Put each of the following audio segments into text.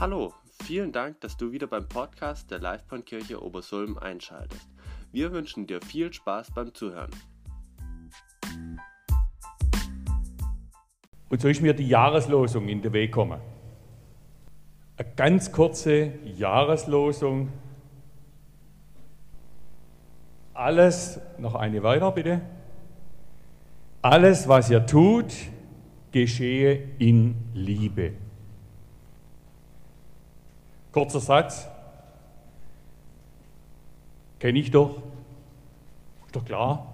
Hallo, vielen Dank, dass du wieder beim Podcast der Livebahnkirche Obersulm einschaltest. Wir wünschen dir viel Spaß beim Zuhören. Und so ist mir die Jahreslosung in den Weg gekommen. Eine ganz kurze Jahreslosung. Alles, noch eine weiter bitte. Alles, was ihr tut, geschehe in Liebe. Kurzer Satz. Kenne ich doch. Ist doch klar.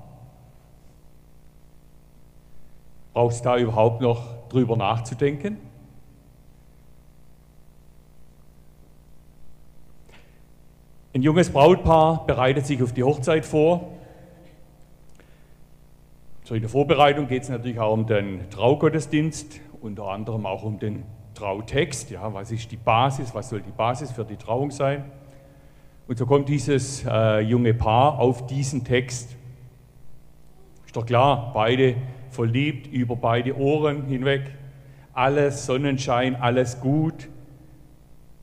Brauchst da überhaupt noch drüber nachzudenken? Ein junges Brautpaar bereitet sich auf die Hochzeit vor. So in der Vorbereitung geht es natürlich auch um den Traugottesdienst, unter anderem auch um den Trautext. Ja, was ist die Basis? Was soll die Basis für die Trauung sein? Und so kommt dieses äh, junge Paar auf diesen Text. Ist doch klar, beide verliebt über beide Ohren hinweg. Alles Sonnenschein, alles gut.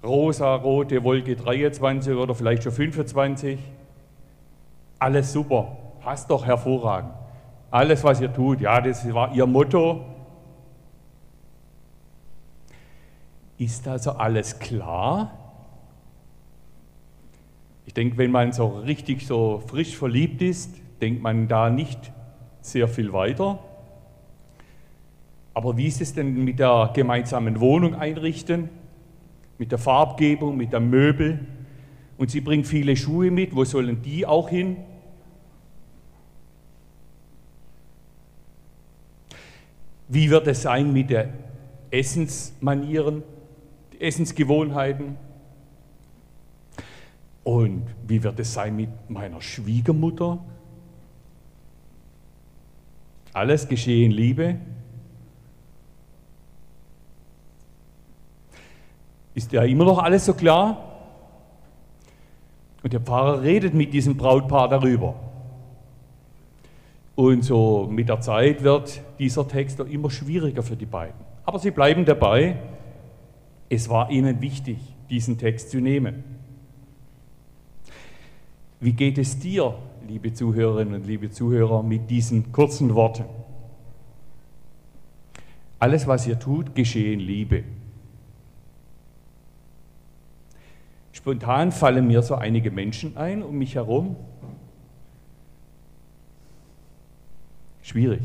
Rosa, rote Wolke 23 oder vielleicht schon 25. Alles super, passt doch hervorragend. Alles, was ihr tut, ja, das war ihr Motto. Ist also alles klar? Ich denke, wenn man so richtig so frisch verliebt ist, denkt man da nicht sehr viel weiter. Aber wie ist es denn mit der gemeinsamen Wohnung einrichten, mit der Farbgebung, mit der Möbel? Und sie bringt viele Schuhe mit, wo sollen die auch hin? Wie wird es sein mit den Essensmanieren, Essensgewohnheiten? Und wie wird es sein mit meiner Schwiegermutter? Alles geschehe in Liebe. Ist ja immer noch alles so klar? Und der Pfarrer redet mit diesem Brautpaar darüber. Und so mit der Zeit wird dieser Text immer schwieriger für die beiden. Aber sie bleiben dabei. Es war ihnen wichtig, diesen Text zu nehmen. Wie geht es dir, liebe Zuhörerinnen und liebe Zuhörer, mit diesen kurzen Worten? Alles, was ihr tut, geschehe in Liebe. Spontan fallen mir so einige Menschen ein um mich herum, Schwierig.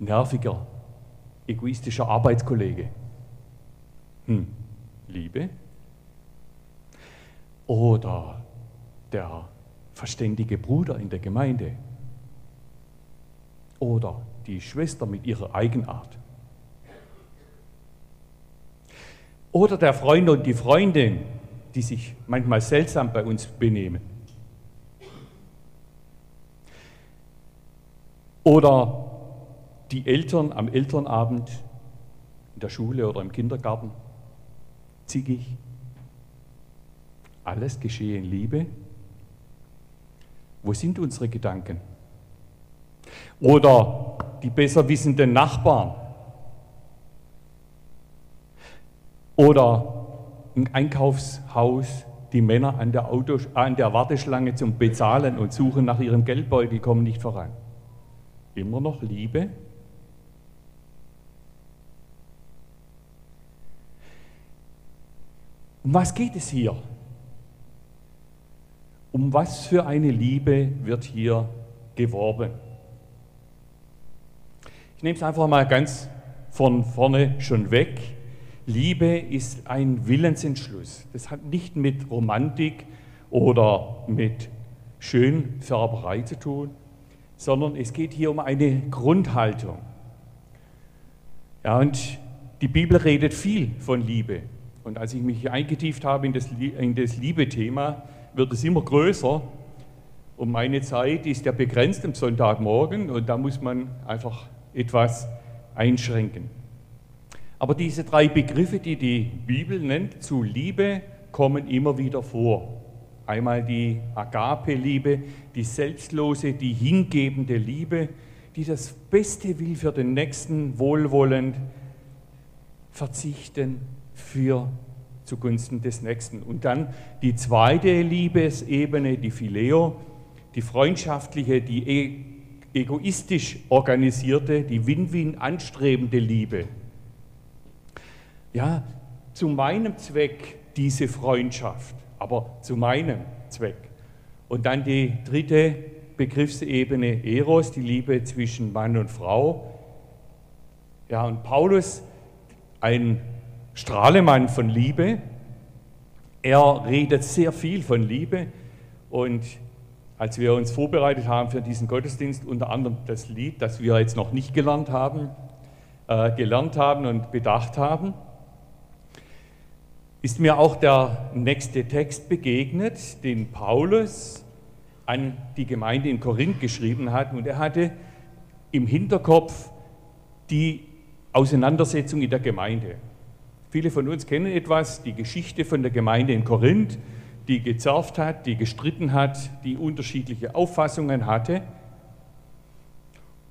Nerviger, egoistischer Arbeitskollege. Hm. Liebe? Oder der verständige Bruder in der Gemeinde? Oder die Schwester mit ihrer Eigenart? Oder der Freund und die Freundin, die sich manchmal seltsam bei uns benehmen? Oder die Eltern am Elternabend in der Schule oder im Kindergarten, zickig. Alles geschehe in Liebe. Wo sind unsere Gedanken? Oder die besser wissenden Nachbarn. Oder im Einkaufshaus die Männer an der, Auto, an der Warteschlange zum Bezahlen und suchen nach ihrem Geldbeutel, kommen nicht voran immer noch Liebe? Um was geht es hier? Um was für eine Liebe wird hier geworben? Ich nehme es einfach mal ganz von vorne schon weg. Liebe ist ein Willensentschluss. Das hat nicht mit Romantik oder mit Schönfärberei zu tun, sondern es geht hier um eine Grundhaltung. Ja, und die Bibel redet viel von Liebe. Und als ich mich eingetieft habe in das, in das Liebe-Thema, wird es immer größer. Und meine Zeit ist ja begrenzt am Sonntagmorgen und da muss man einfach etwas einschränken. Aber diese drei Begriffe, die die Bibel nennt zu Liebe, kommen immer wieder vor. Einmal die Agape-Liebe, die selbstlose, die hingebende Liebe, die das Beste will für den Nächsten, wohlwollend, verzichten, für zugunsten des Nächsten. Und dann die zweite Liebesebene, die Phileo, die freundschaftliche, die e egoistisch organisierte, die Win-Win anstrebende Liebe. Ja, zu meinem Zweck diese Freundschaft, aber zu meinem Zweck. Und dann die dritte Begriffsebene Eros, die Liebe zwischen Mann und Frau. Ja, und Paulus, ein Strahlemann von Liebe, er redet sehr viel von Liebe und als wir uns vorbereitet haben für diesen Gottesdienst, unter anderem das Lied, das wir jetzt noch nicht gelernt haben, äh, gelernt haben und bedacht haben, ist mir auch der nächste Text begegnet, den Paulus an die Gemeinde in Korinth geschrieben hat. Und er hatte im Hinterkopf die Auseinandersetzung in der Gemeinde. Viele von uns kennen etwas, die Geschichte von der Gemeinde in Korinth, die gezerft hat, die gestritten hat, die unterschiedliche Auffassungen hatte.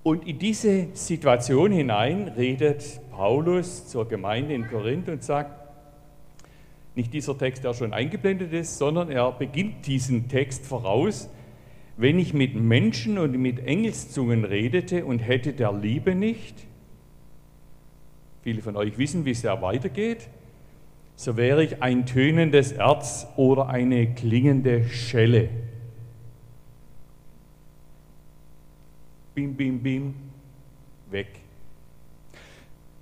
Und in diese Situation hinein redet Paulus zur Gemeinde in Korinth und sagt, nicht dieser Text, der schon eingeblendet ist, sondern er beginnt diesen Text voraus. Wenn ich mit Menschen und mit Engelszungen redete und hätte der Liebe nicht, viele von euch wissen, wie es ja weitergeht, so wäre ich ein tönendes Erz oder eine klingende Schelle. Bim, bim, bim, weg.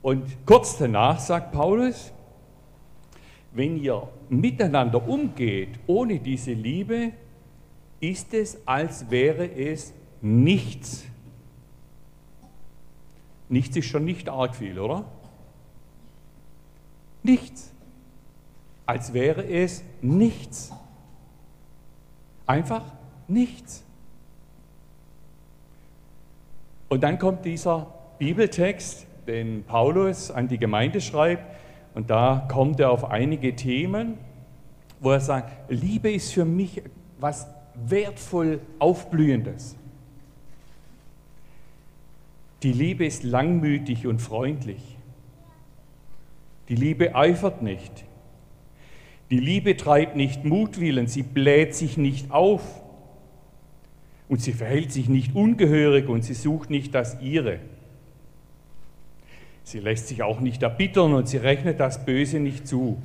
Und kurz danach sagt Paulus, wenn ihr miteinander umgeht ohne diese Liebe, ist es, als wäre es nichts. Nichts ist schon nicht arg viel, oder? Nichts. Als wäre es nichts. Einfach nichts. Und dann kommt dieser Bibeltext, den Paulus an die Gemeinde schreibt, und da kommt er auf einige Themen, wo er sagt, Liebe ist für mich was wertvoll Aufblühendes. Die Liebe ist langmütig und freundlich. Die Liebe eifert nicht. Die Liebe treibt nicht Mutwillen, sie bläht sich nicht auf. Und sie verhält sich nicht ungehörig und sie sucht nicht das ihre. Sie lässt sich auch nicht erbittern und sie rechnet das Böse nicht zu.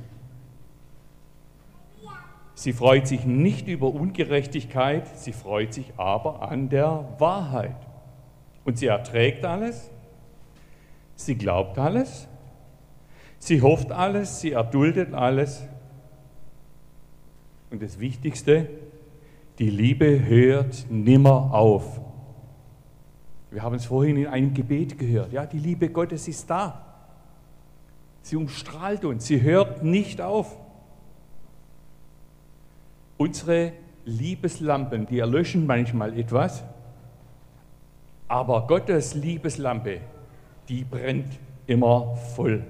Sie freut sich nicht über Ungerechtigkeit, sie freut sich aber an der Wahrheit. Und sie erträgt alles, sie glaubt alles, sie hofft alles, sie erduldet alles. Und das Wichtigste, die Liebe hört nimmer auf. Wir haben es vorhin in einem Gebet gehört. Ja, die Liebe Gottes ist da. Sie umstrahlt uns. Sie hört nicht auf. Unsere Liebeslampen, die erlöschen manchmal etwas, aber Gottes Liebeslampe, die brennt immer voll.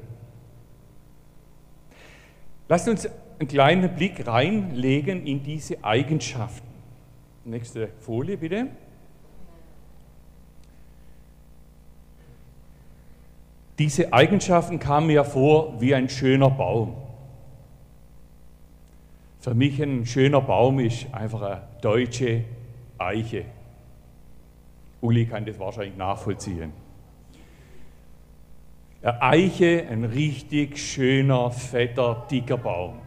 Lasst uns einen kleinen Blick reinlegen in diese Eigenschaften. Nächste Folie bitte. Diese Eigenschaften kamen mir vor wie ein schöner Baum. Für mich ein schöner Baum ist einfach eine deutsche Eiche. Uli kann das wahrscheinlich nachvollziehen. Eine Eiche, ein richtig schöner, fetter, dicker Baum.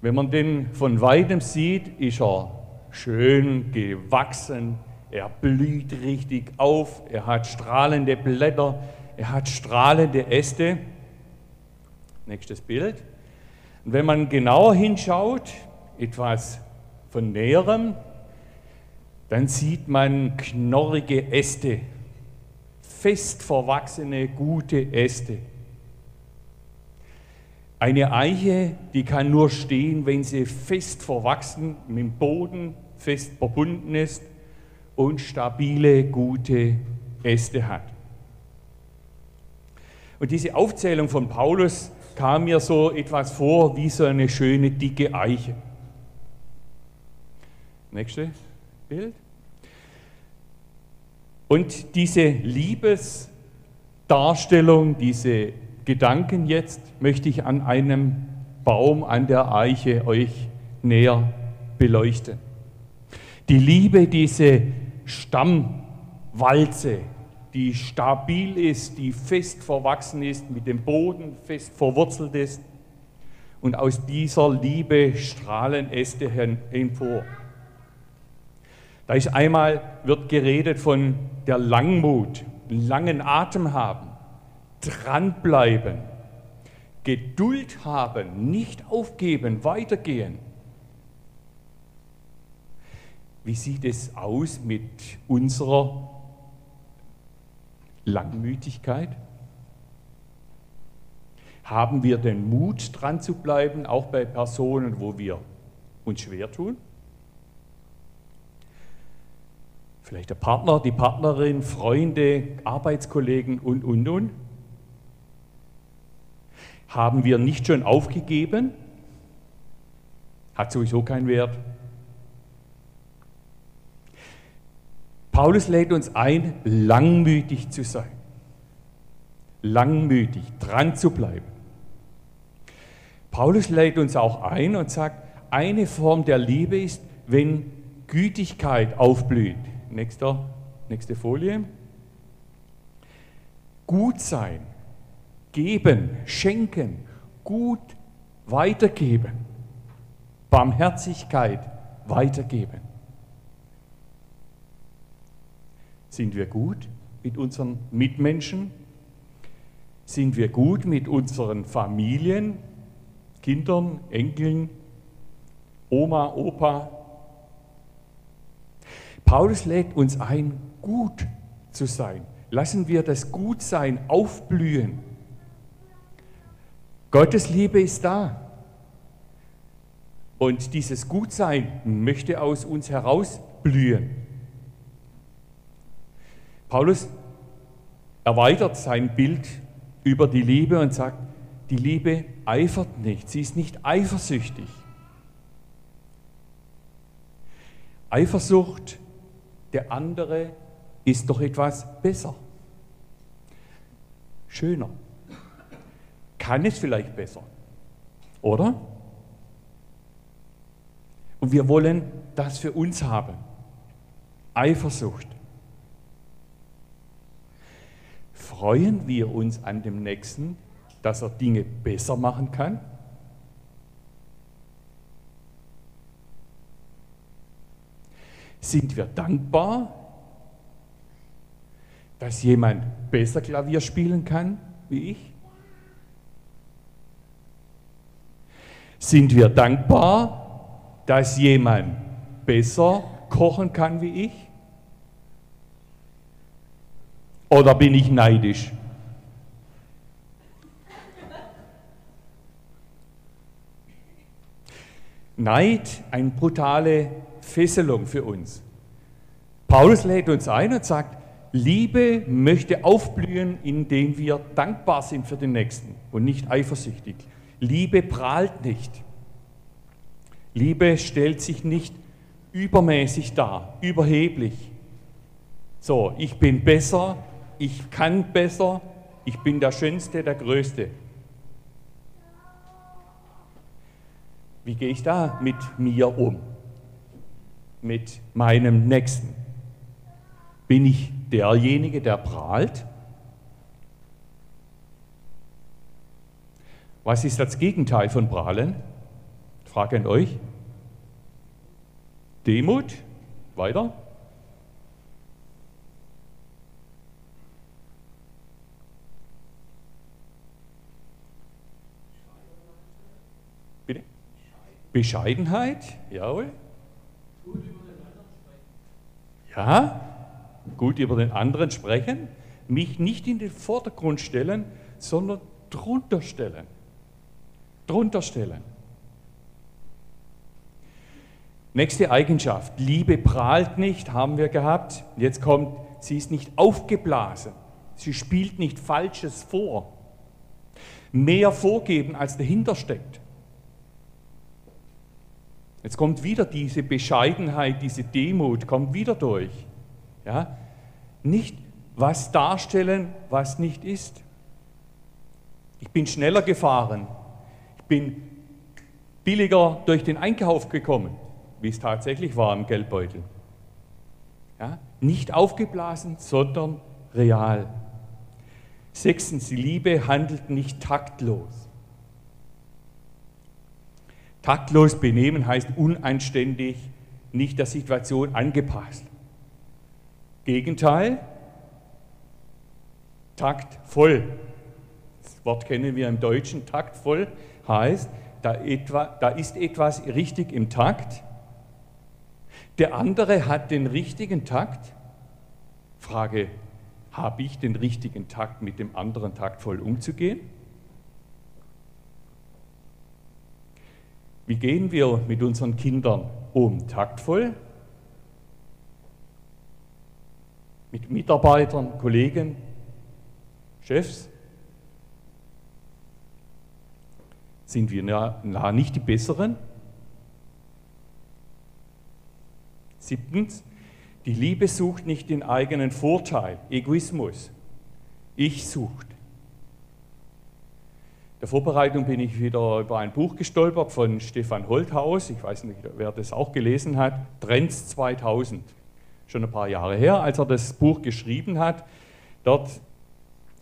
Wenn man den von weitem sieht, ist er schön gewachsen, er blüht richtig auf, er hat strahlende Blätter, er hat strahlende Äste. Nächstes Bild. Und wenn man genauer hinschaut, etwas von näherem, dann sieht man knorrige Äste, fest verwachsene, gute Äste. Eine Eiche, die kann nur stehen, wenn sie fest verwachsen, mit dem Boden fest verbunden ist und stabile, gute Äste hat. Und diese Aufzählung von Paulus kam mir so etwas vor wie so eine schöne dicke Eiche. Nächste Bild. Und diese Liebesdarstellung, diese Gedanken jetzt möchte ich an einem Baum, an der Eiche euch näher beleuchten. Die Liebe, diese Stammwalze, die stabil ist, die fest verwachsen ist, mit dem Boden fest verwurzelt ist. Und aus dieser Liebe strahlen Äste empor. Da ist einmal, wird geredet von der Langmut, langen Atem haben, dranbleiben, Geduld haben, nicht aufgeben, weitergehen. Wie sieht es aus mit unserer Langmütigkeit? Haben wir den Mut, dran zu bleiben, auch bei Personen, wo wir uns schwer tun? Vielleicht der Partner, die Partnerin, Freunde, Arbeitskollegen und, und, und. Haben wir nicht schon aufgegeben? Hat sowieso keinen Wert. Paulus lädt uns ein, langmütig zu sein. Langmütig, dran zu bleiben. Paulus lädt uns auch ein und sagt, eine Form der Liebe ist, wenn Gütigkeit aufblüht. Nächster, nächste Folie. Gut sein, geben, schenken, gut weitergeben, Barmherzigkeit weitergeben. Sind wir gut mit unseren Mitmenschen? Sind wir gut mit unseren Familien, Kindern, Enkeln, Oma, Opa? Paulus lädt uns ein, gut zu sein. Lassen wir das Gutsein aufblühen. Gottes Liebe ist da. Und dieses Gutsein möchte aus uns herausblühen. Paulus erweitert sein Bild über die Liebe und sagt, die Liebe eifert nicht, sie ist nicht eifersüchtig. Eifersucht, der andere ist doch etwas besser, schöner. Kann es vielleicht besser, oder? Und wir wollen das für uns haben. Eifersucht. Freuen wir uns an dem Nächsten, dass er Dinge besser machen kann? Sind wir dankbar, dass jemand besser Klavier spielen kann wie ich? Sind wir dankbar, dass jemand besser kochen kann wie ich? Oder bin ich neidisch? Neid, eine brutale Fesselung für uns. Paulus lädt uns ein und sagt, Liebe möchte aufblühen, indem wir dankbar sind für den Nächsten und nicht eifersüchtig. Liebe prahlt nicht. Liebe stellt sich nicht übermäßig dar, überheblich. So, ich bin besser, ich kann besser, ich bin der Schönste, der Größte. Wie gehe ich da mit mir um? Mit meinem Nächsten? Bin ich derjenige, der prahlt? Was ist das Gegenteil von prahlen? Frage an euch. Demut? Weiter? Bescheidenheit, jawohl. Ja, gut über den anderen sprechen, mich nicht in den Vordergrund stellen, sondern drunter stellen. Drunter stellen. Nächste Eigenschaft, Liebe prahlt nicht, haben wir gehabt. Jetzt kommt, sie ist nicht aufgeblasen. Sie spielt nicht Falsches vor. Mehr vorgeben, als dahinter steckt. Jetzt kommt wieder diese Bescheidenheit, diese Demut, kommt wieder durch. Ja? Nicht was darstellen, was nicht ist. Ich bin schneller gefahren. Ich bin billiger durch den Einkauf gekommen, wie es tatsächlich war im Geldbeutel. Ja? Nicht aufgeblasen, sondern real. Sechstens, die Liebe handelt nicht taktlos. Taktlos benehmen heißt unanständig, nicht der Situation angepasst. Gegenteil, taktvoll. Das Wort kennen wir im Deutschen. Taktvoll heißt, da, etwa, da ist etwas richtig im Takt. Der andere hat den richtigen Takt. Frage, habe ich den richtigen Takt, mit dem anderen taktvoll umzugehen? Wie gehen wir mit unseren Kindern um? Taktvoll? Mit Mitarbeitern, Kollegen, Chefs? Sind wir nah, nah nicht die Besseren? Siebtens, die Liebe sucht nicht den eigenen Vorteil, Egoismus. Ich sucht. Der Vorbereitung bin ich wieder über ein Buch gestolpert von Stefan Holthaus. Ich weiß nicht, wer das auch gelesen hat. Trends 2000. Schon ein paar Jahre her, als er das Buch geschrieben hat. Dort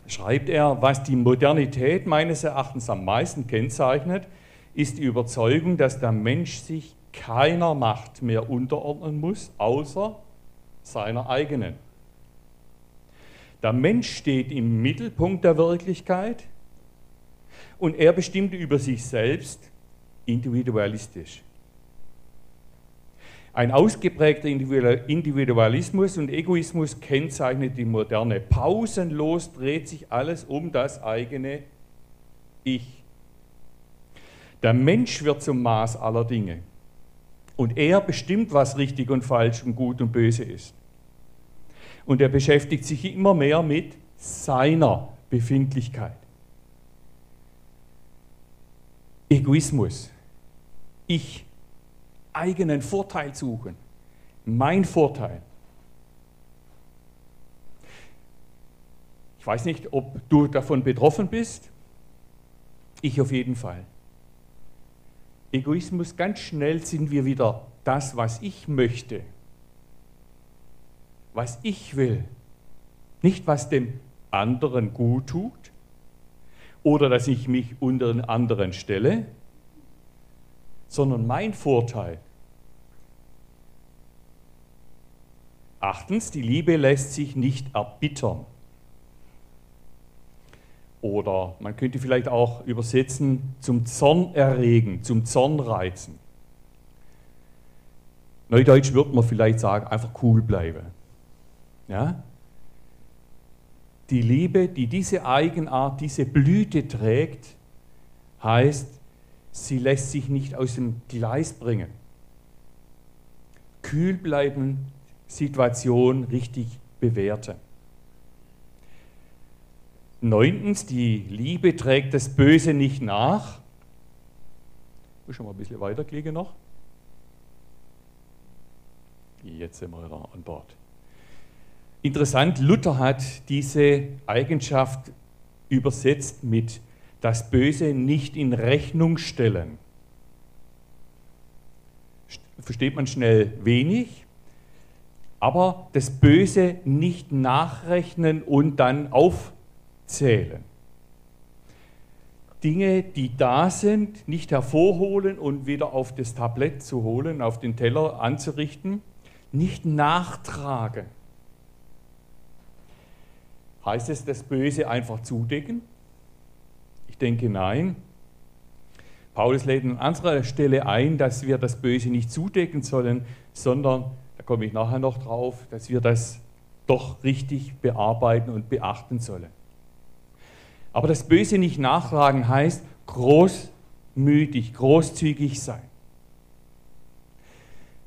schreibt er, was die Modernität meines Erachtens am meisten kennzeichnet, ist die Überzeugung, dass der Mensch sich keiner Macht mehr unterordnen muss, außer seiner eigenen. Der Mensch steht im Mittelpunkt der Wirklichkeit und er bestimmt über sich selbst individualistisch. Ein ausgeprägter Individualismus und Egoismus kennzeichnet die Moderne. Pausenlos dreht sich alles um das eigene Ich. Der Mensch wird zum Maß aller Dinge. Und er bestimmt, was richtig und falsch und gut und böse ist. Und er beschäftigt sich immer mehr mit seiner Befindlichkeit. Egoismus. Ich. Eigenen Vorteil suchen. Mein Vorteil. Ich weiß nicht, ob du davon betroffen bist. Ich auf jeden Fall. Egoismus, ganz schnell sind wir wieder das, was ich möchte, was ich will, nicht was dem anderen gut tut oder dass ich mich unter den anderen stelle, sondern mein Vorteil. Achtens, die Liebe lässt sich nicht erbittern. Oder man könnte vielleicht auch übersetzen, zum Zorn erregen, zum Zorn reizen. Neudeutsch würde man vielleicht sagen, einfach cool bleiben. Ja? Die Liebe, die diese Eigenart, diese Blüte trägt, heißt, sie lässt sich nicht aus dem Gleis bringen. Kühl bleiben, Situation richtig bewerten. Neuntens, die Liebe trägt das Böse nicht nach. Ich muss schon mal ein bisschen weiterklicken noch. Jetzt sind wir an Bord. Interessant, Luther hat diese Eigenschaft übersetzt mit das Böse nicht in Rechnung stellen. Versteht man schnell wenig, aber das Böse nicht nachrechnen und dann aufrechnen zählen. Dinge, die da sind, nicht hervorholen und wieder auf das Tablett zu holen, auf den Teller anzurichten, nicht nachtragen. Heißt es, das Böse einfach zudecken? Ich denke nein. Paulus lädt an anderer Stelle ein, dass wir das Böse nicht zudecken sollen, sondern, da komme ich nachher noch drauf, dass wir das doch richtig bearbeiten und beachten sollen. Aber das Böse nicht nachtragen heißt großmütig, großzügig sein.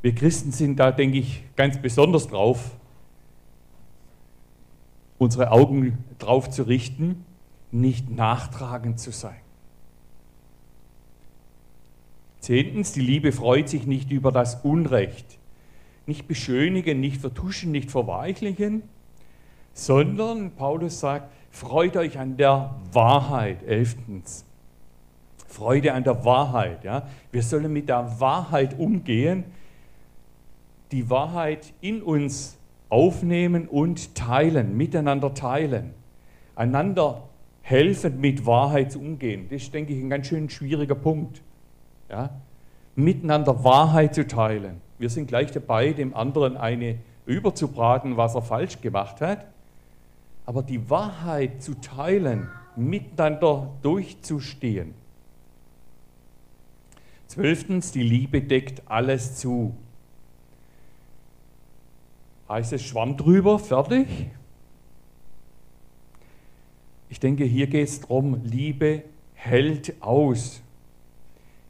Wir Christen sind da, denke ich, ganz besonders drauf, unsere Augen drauf zu richten, nicht nachtragend zu sein. Zehntens, die Liebe freut sich nicht über das Unrecht. Nicht beschönigen, nicht vertuschen, nicht verweichlichen, sondern, Paulus sagt, Freut euch an der Wahrheit. Elftens. Freude an der Wahrheit. Ja? Wir sollen mit der Wahrheit umgehen, die Wahrheit in uns aufnehmen und teilen, miteinander teilen, einander helfen, mit Wahrheit zu umgehen. Das ist, denke ich, ein ganz schön schwieriger Punkt. Ja? Miteinander Wahrheit zu teilen. Wir sind gleich dabei, dem anderen eine überzubraten, was er falsch gemacht hat. Aber die Wahrheit zu teilen, miteinander durchzustehen. Zwölftens, die Liebe deckt alles zu. Heißt es Schwamm drüber, fertig? Ich denke, hier geht es darum, Liebe hält aus.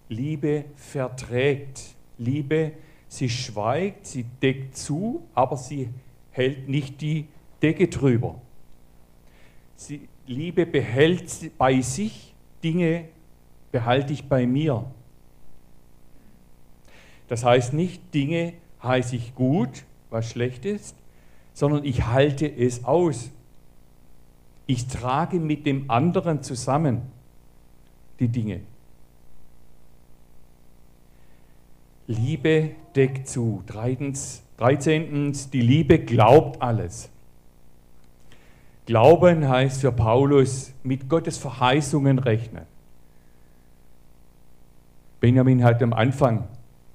Liebe verträgt. Liebe, sie schweigt, sie deckt zu, aber sie hält nicht die Decke drüber. Sie, Liebe behält bei sich, Dinge behalte ich bei mir. Das heißt nicht, Dinge heiße ich gut, was schlecht ist, sondern ich halte es aus. Ich trage mit dem anderen zusammen die Dinge. Liebe deckt zu. 13. Die Liebe glaubt alles. Glauben heißt für Paulus mit Gottes Verheißungen rechnen. Benjamin hat am Anfang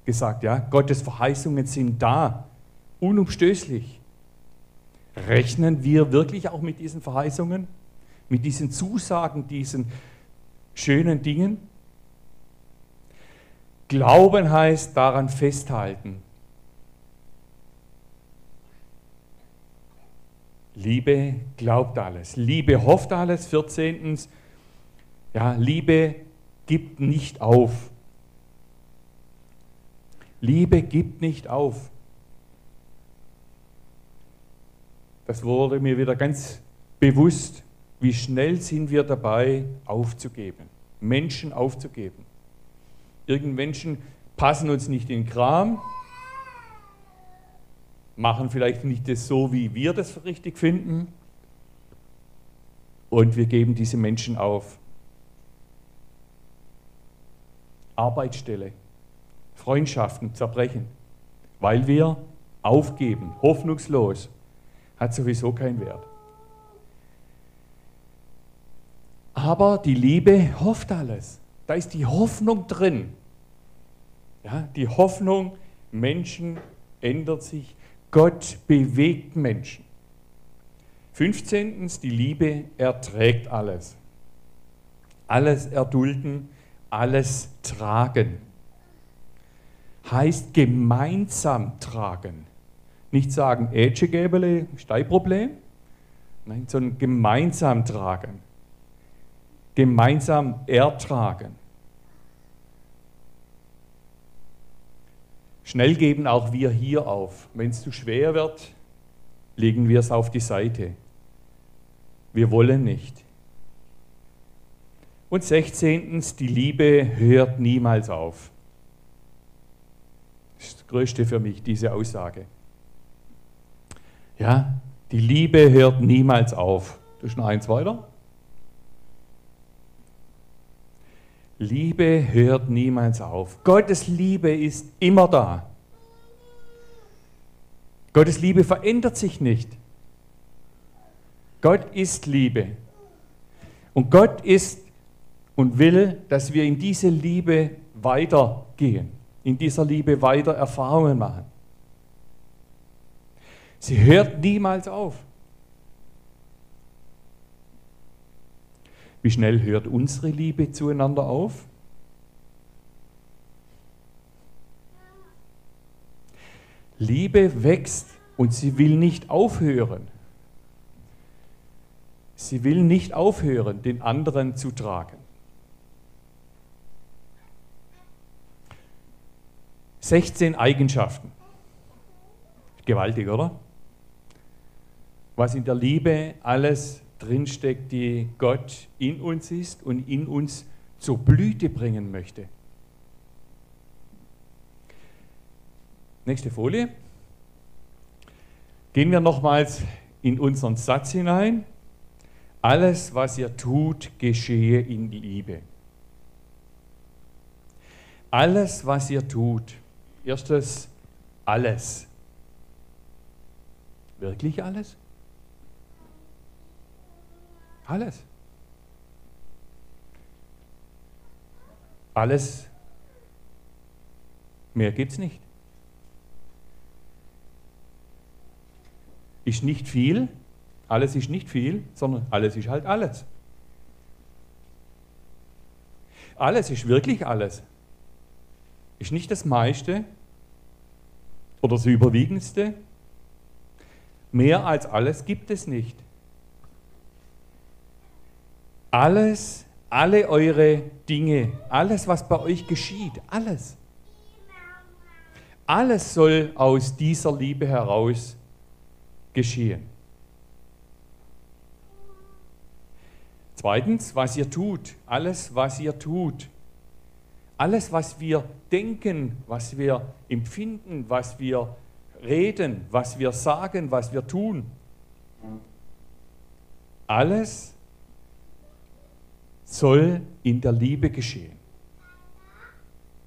gesagt, ja, Gottes Verheißungen sind da, unumstößlich. Rechnen wir wirklich auch mit diesen Verheißungen, mit diesen Zusagen, diesen schönen Dingen? Glauben heißt daran festhalten. Liebe glaubt alles. Liebe hofft alles. 14. Ja, Liebe gibt nicht auf. Liebe gibt nicht auf. Das wurde mir wieder ganz bewusst, wie schnell sind wir dabei, aufzugeben, Menschen aufzugeben. Irgend Menschen passen uns nicht in den Kram, machen vielleicht nicht das so, wie wir das richtig finden, und wir geben diese Menschen auf. Arbeitsstelle, Freundschaften zerbrechen, weil wir aufgeben, hoffnungslos hat sowieso keinen Wert. Aber die Liebe hofft alles. Da ist die Hoffnung drin. Ja, die Hoffnung, Menschen ändert sich. Gott bewegt Menschen. 15. Die Liebe erträgt alles. Alles erdulden, alles tragen. Heißt gemeinsam tragen. Nicht sagen, Ätschegäbele, Steiproblem, nein, sondern gemeinsam tragen. Gemeinsam ertragen. Schnell geben auch wir hier auf. Wenn es zu schwer wird, legen wir es auf die Seite. Wir wollen nicht. Und 16. Die Liebe hört niemals auf. Das ist das Größte für mich, diese Aussage. Ja, die Liebe hört niemals auf. Ist noch eins weiter. Liebe hört niemals auf. Gottes Liebe ist immer da. Gottes Liebe verändert sich nicht. Gott ist Liebe. Und Gott ist und will, dass wir in diese Liebe weitergehen, in dieser Liebe weiter Erfahrungen machen. Sie hört niemals auf. Wie schnell hört unsere Liebe zueinander auf? Liebe wächst und sie will nicht aufhören. Sie will nicht aufhören, den anderen zu tragen. 16 Eigenschaften. Gewaltig, oder? Was in der Liebe alles drinsteckt, die Gott in uns ist und in uns zur Blüte bringen möchte. Nächste Folie. Gehen wir nochmals in unseren Satz hinein. Alles, was ihr tut, geschehe in Liebe. Alles, was ihr tut. Erstes, alles. Wirklich alles? Alles. Alles. Mehr gibt es nicht. Ist nicht viel, alles ist nicht viel, sondern alles ist halt alles. Alles ist wirklich alles. Ist nicht das meiste oder das überwiegendste. Mehr als alles gibt es nicht. Alles, alle eure Dinge, alles, was bei euch geschieht, alles. Alles soll aus dieser Liebe heraus geschehen. Zweitens, was ihr tut, alles, was ihr tut, alles, was wir denken, was wir empfinden, was wir reden, was wir sagen, was wir tun, alles soll in der Liebe geschehen.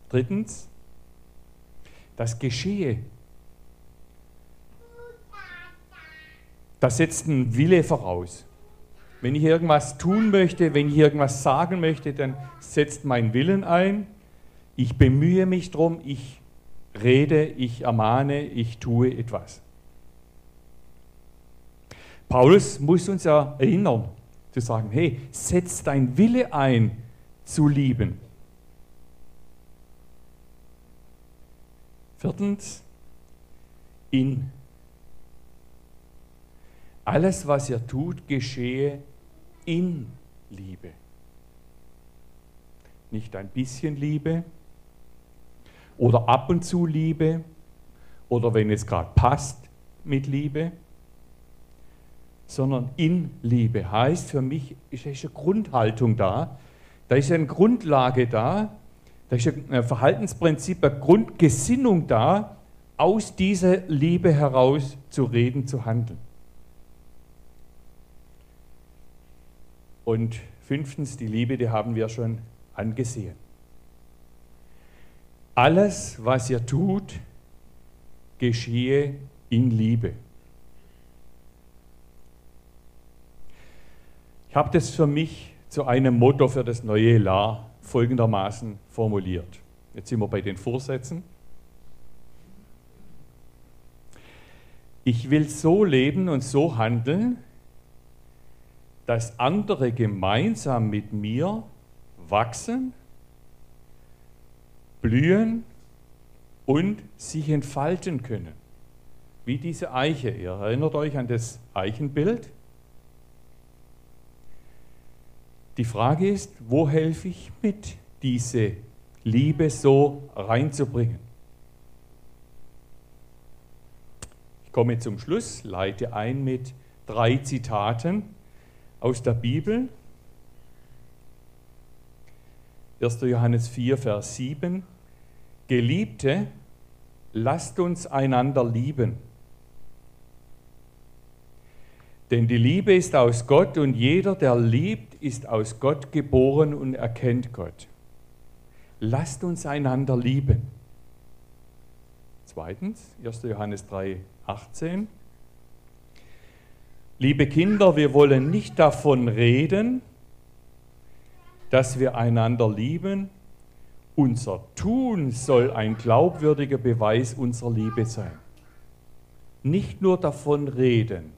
Drittens, das Geschehe. Das setzt einen Wille voraus. Wenn ich irgendwas tun möchte, wenn ich irgendwas sagen möchte, dann setzt mein Willen ein. Ich bemühe mich darum, ich rede, ich ermahne, ich tue etwas. Paulus muss uns ja erinnern, zu sagen, hey, setz dein Wille ein zu lieben. Viertens, in alles, was ihr tut, geschehe in Liebe. Nicht ein bisschen Liebe oder ab und zu Liebe oder wenn es gerade passt mit Liebe, sondern in Liebe. Heißt für mich, ist eine Grundhaltung da, da ist eine Grundlage da, da ist ein Verhaltensprinzip, eine Grundgesinnung da, aus dieser Liebe heraus zu reden, zu handeln. Und fünftens, die Liebe, die haben wir schon angesehen. Alles, was ihr tut, geschehe in Liebe. Ich habe das für mich zu einem Motto für das neue Jahr folgendermaßen formuliert. Jetzt sind wir bei den Vorsätzen. Ich will so leben und so handeln, dass andere gemeinsam mit mir wachsen, blühen und sich entfalten können. Wie diese Eiche. Ihr erinnert euch an das Eichenbild? Die Frage ist, wo helfe ich mit, diese Liebe so reinzubringen? Ich komme zum Schluss, leite ein mit drei Zitaten aus der Bibel. 1. Johannes 4, Vers 7. Geliebte, lasst uns einander lieben. Denn die Liebe ist aus Gott und jeder, der liebt, ist aus Gott geboren und erkennt Gott. Lasst uns einander lieben. Zweitens, 1. Johannes 3, 18. Liebe Kinder, wir wollen nicht davon reden, dass wir einander lieben. Unser Tun soll ein glaubwürdiger Beweis unserer Liebe sein. Nicht nur davon reden,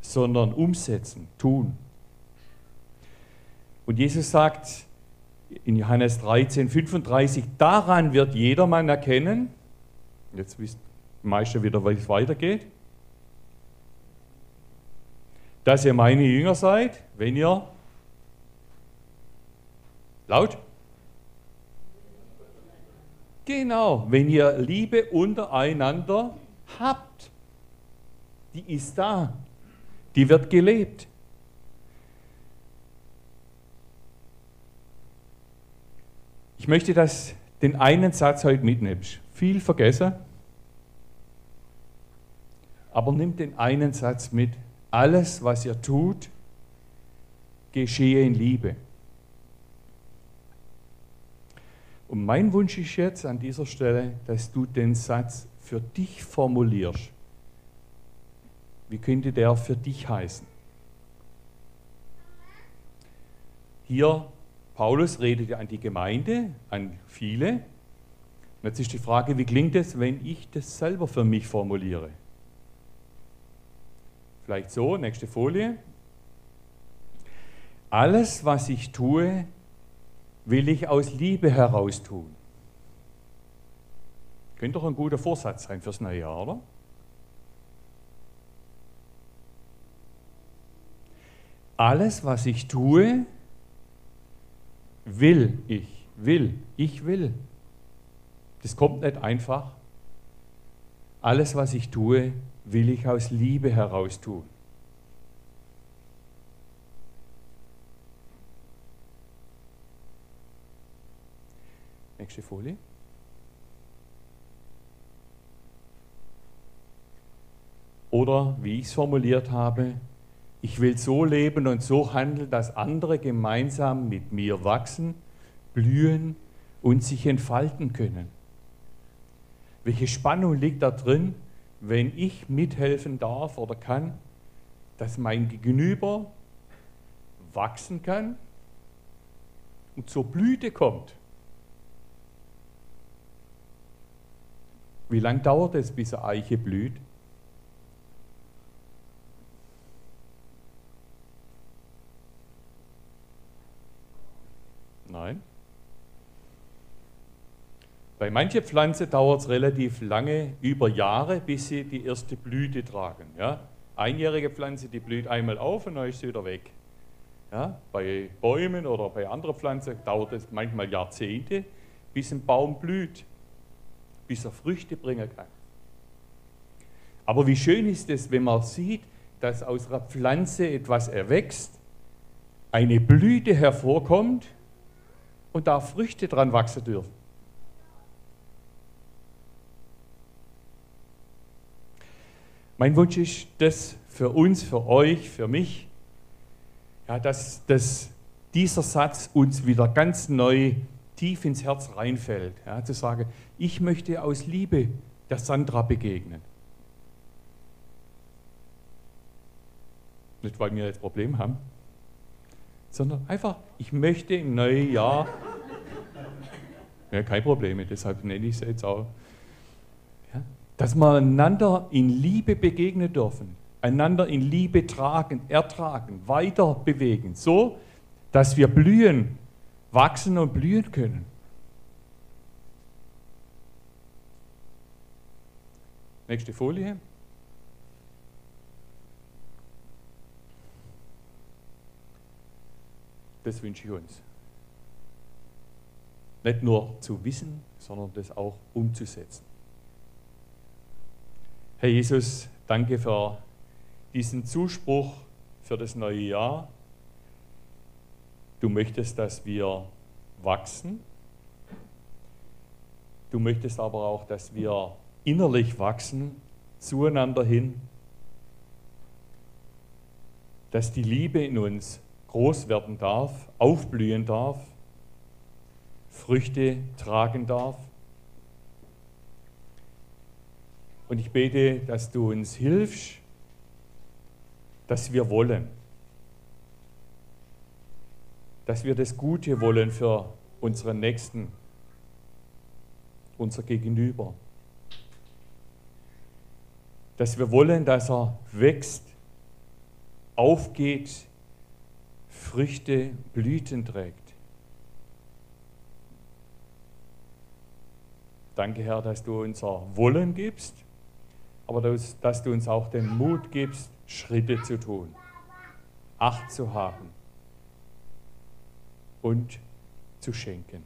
sondern umsetzen, tun. Und Jesus sagt in Johannes 13, 35, daran wird jedermann erkennen, jetzt wisst die meisten wieder, wie es weitergeht, dass ihr meine Jünger seid, wenn ihr laut Genau, wenn ihr Liebe untereinander habt. Die ist da. Die wird gelebt. Ich möchte das, den einen Satz heute mitnehmen. Viel vergessen. Aber nimm den einen Satz mit alles, was ihr tut, geschehe in Liebe. Und mein Wunsch ist jetzt an dieser Stelle, dass du den Satz für dich formulierst. Wie könnte der für dich heißen? Hier, Paulus redet ja an die Gemeinde, an viele. Und jetzt ist die Frage, wie klingt es, wenn ich das selber für mich formuliere? Vielleicht so, nächste Folie. Alles, was ich tue, will ich aus Liebe heraus tun. Könnte doch ein guter Vorsatz sein fürs neue Jahr, oder? Alles, was ich tue, will ich, will, ich will. Das kommt nicht einfach. Alles, was ich tue, will ich aus Liebe heraus tun. Nächste Folie. Oder wie ich es formuliert habe, ich will so leben und so handeln, dass andere gemeinsam mit mir wachsen, blühen und sich entfalten können. Welche Spannung liegt da drin, wenn ich mithelfen darf oder kann, dass mein Gegenüber wachsen kann und zur Blüte kommt? Wie lange dauert es, bis eine Eiche blüht? Nein. Bei manchen Pflanzen dauert es relativ lange, über Jahre, bis sie die erste Blüte tragen. Ja? Einjährige Pflanze, die blüht einmal auf und dann ist sie wieder weg. Ja? Bei Bäumen oder bei anderen Pflanzen dauert es manchmal Jahrzehnte, bis ein Baum blüht bis er Früchte bringen kann. Aber wie schön ist es, wenn man sieht, dass aus einer Pflanze etwas erwächst, eine Blüte hervorkommt und da Früchte dran wachsen dürfen. Mein Wunsch ist, dass für uns, für euch, für mich, ja, dass, dass dieser Satz uns wieder ganz neu tief ins Herz reinfällt. Ja, zu sagen, ich möchte aus Liebe der Sandra begegnen. Nicht, weil wir jetzt Problem haben, sondern einfach, ich möchte im neuen Jahr, ja, kein Problem, deshalb nenne ich es jetzt auch, dass wir einander in Liebe begegnen dürfen, einander in Liebe tragen, ertragen, weiter bewegen, so, dass wir blühen wachsen und blühen können. Nächste Folie. Das wünsche ich uns. Nicht nur zu wissen, sondern das auch umzusetzen. Herr Jesus, danke für diesen Zuspruch für das neue Jahr. Du möchtest, dass wir wachsen. Du möchtest aber auch, dass wir innerlich wachsen, zueinander hin, dass die Liebe in uns groß werden darf, aufblühen darf, Früchte tragen darf. Und ich bete, dass du uns hilfst, dass wir wollen dass wir das Gute wollen für unseren Nächsten, unser Gegenüber. Dass wir wollen, dass er wächst, aufgeht, Früchte, Blüten trägt. Danke, Herr, dass du unser Wollen gibst, aber dass, dass du uns auch den Mut gibst, Schritte zu tun, Acht zu haben und zu schenken.